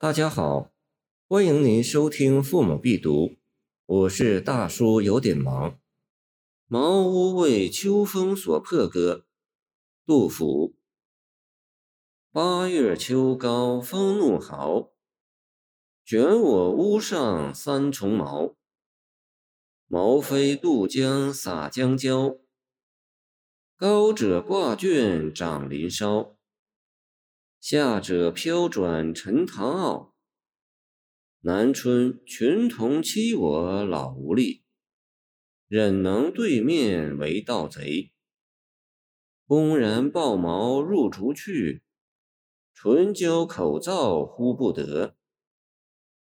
大家好，欢迎您收听《父母必读》，我是大叔，有点忙。茅屋为秋风所破歌，杜甫。八月秋高风怒号，卷我屋上三重茅。茅飞渡江洒江郊，高者挂卷长林梢。下者飘转沉塘坳，南春群童欺我老无力，忍能对面为盗贼。公然抱茅入竹去，唇焦口燥呼不得。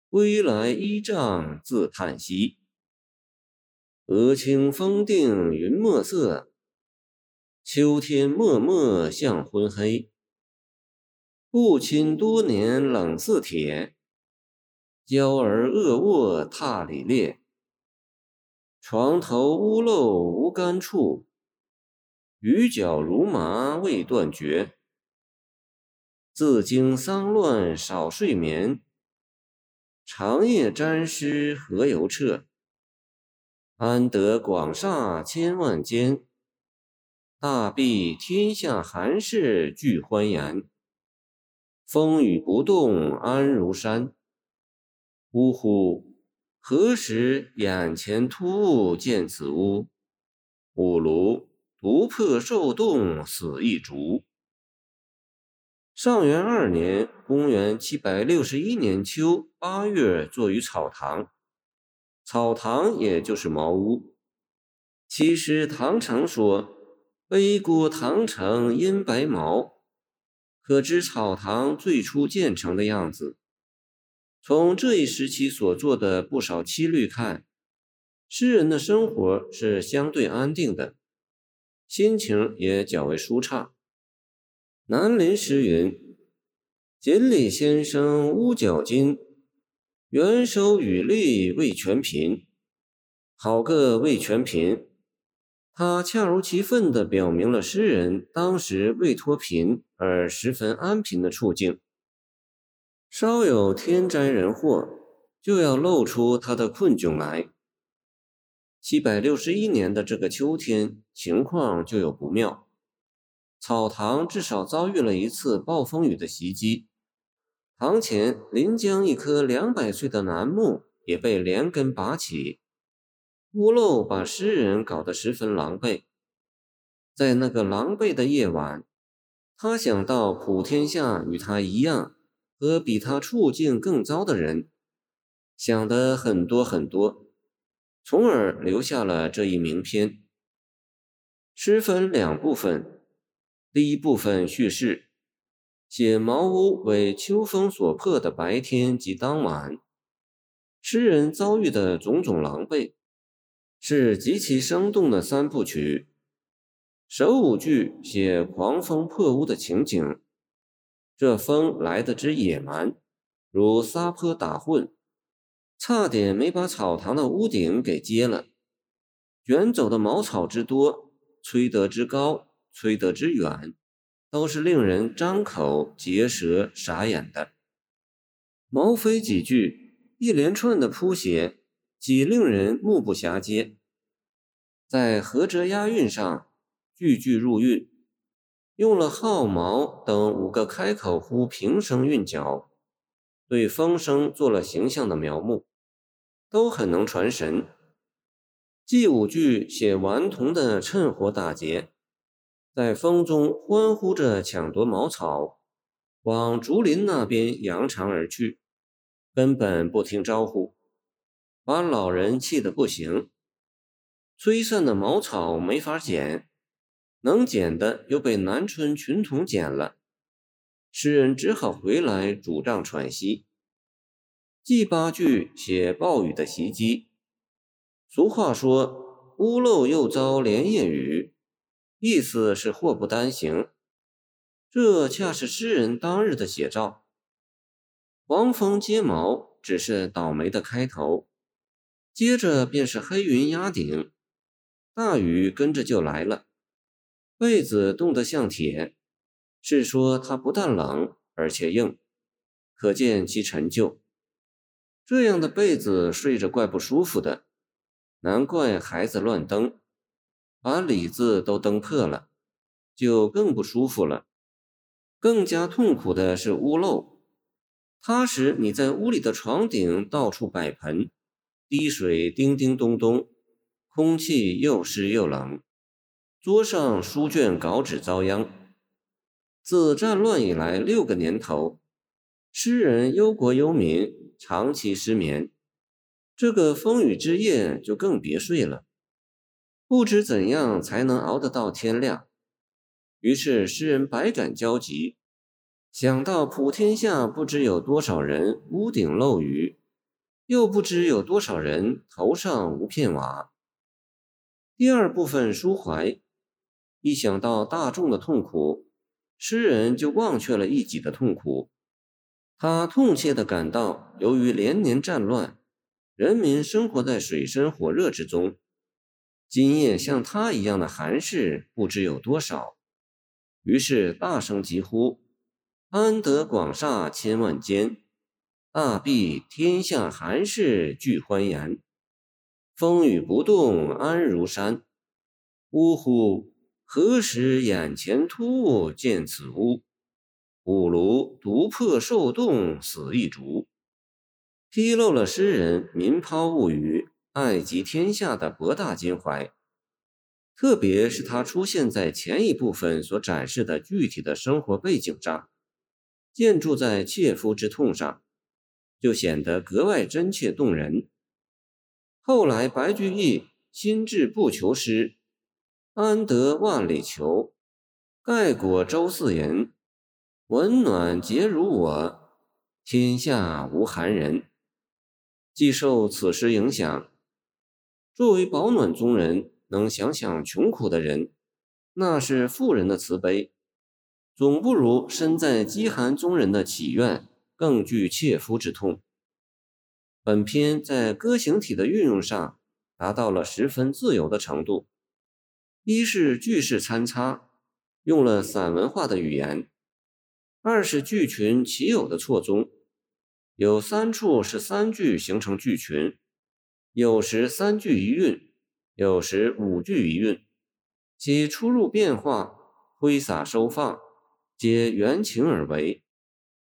归来依杖自叹息，俄顷风定云墨色，秋天漠漠向昏黑。父亲多年冷似铁，娇儿恶卧榻里裂。床头屋漏无干处，雨脚如麻未断绝。自经丧乱少睡眠，长夜沾湿何由彻？安得广厦千万间，大庇天下寒士俱欢颜。风雨不动安如山。呜呼！何时眼前突兀见此屋？吾庐独破受冻死一烛。上元二年（公元761年）秋八月，坐于草堂。草堂也就是茅屋。其实唐常说：“悲郭唐城阴白茅。”可知草堂最初建成的样子。从这一时期所做的不少七律看，诗人的生活是相对安定的，心情也较为舒畅。南林诗云：“锦鲤先生屋角金，元首羽笠未全贫。”好个未全贫！他恰如其分地表明了诗人当时未脱贫而十分安贫的处境。稍有天灾人祸，就要露出他的困窘来。七百六十一年的这个秋天，情况就有不妙。草堂至少遭遇了一次暴风雨的袭击，堂前临江一棵两百岁的楠木也被连根拔起。屋漏把诗人搞得十分狼狈，在那个狼狈的夜晚，他想到普天下与他一样和比他处境更糟的人，想得很多很多，从而留下了这一名篇。诗分两部分，第一部分叙事，写茅屋为秋风所破的白天及当晚，诗人遭遇的种种狼狈。是极其生动的三部曲。首五句写狂风破屋的情景，这风来得之野蛮，如撒泼打混，差点没把草堂的屋顶给揭了。卷走的茅草之多，吹得之高，吹得之远，都是令人张口结舌、傻眼的。毛飞几句，一连串的铺写。几令人目不暇接，在合辙押韵上句句入韵，用了号毛等五个开口呼平声韵脚，对风声做了形象的描摹，都很能传神。第五句写顽童的趁火打劫，在风中欢呼着抢夺茅草，往竹林那边扬长而去，根本不听招呼。把老人气得不行，吹散的茅草没法捡，能捡的又被南村群童捡了，诗人只好回来拄杖喘息。第八句写暴雨的袭击，俗话说“屋漏又遭连夜雨”，意思是祸不单行，这恰是诗人当日的写照。黄蜂接毛只是倒霉的开头。接着便是黑云压顶，大雨跟着就来了。被子冻得像铁，是说它不但冷而且硬，可见其陈旧。这样的被子睡着怪不舒服的，难怪孩子乱蹬，把里子都蹬破了，就更不舒服了。更加痛苦的是屋漏，它使你在屋里的床顶到处摆盆，滴水叮叮咚咚，空气又湿又冷。桌上书卷稿纸遭殃。自战乱以来六个年头，诗人忧国忧民，长期失眠。这个风雨之夜就更别睡了，不知怎样才能熬得到天亮。于是诗人百感交集，想到普天下不知有多少人屋顶漏雨，又不知有多少人头上无片瓦。第二部分抒怀。一想到大众的痛苦，诗人就忘却了一己的痛苦。他痛切地感到，由于连年战乱，人民生活在水深火热之中，今夜像他一样的寒士不知有多少。于是大声疾呼：“安得广厦千万间，大庇天下寒士俱欢颜。风雨不动安如山。呜呼！”何时眼前突兀见此屋？吾庐独破受冻死一族。披露了诗人民抛物语、爱及天下的博大襟怀。特别是他出现在前一部分所展示的具体的生活背景上，建筑在切肤之痛上，就显得格外真切动人。后来白居易心志不求诗。安得万里求？盖果周四人。温暖皆如我，天下无寒人。既受此诗影响，作为保暖中人，能想想穷苦的人，那是富人的慈悲，总不如身在饥寒中人的祈愿更具切肤之痛。本篇在歌行体的运用上，达到了十分自由的程度。一是句式参差，用了散文化的语言；二是句群其有的错综，有三处是三句形成句群，有时三句一韵，有时五句一韵，其出入变化、挥洒收放，皆缘情而为，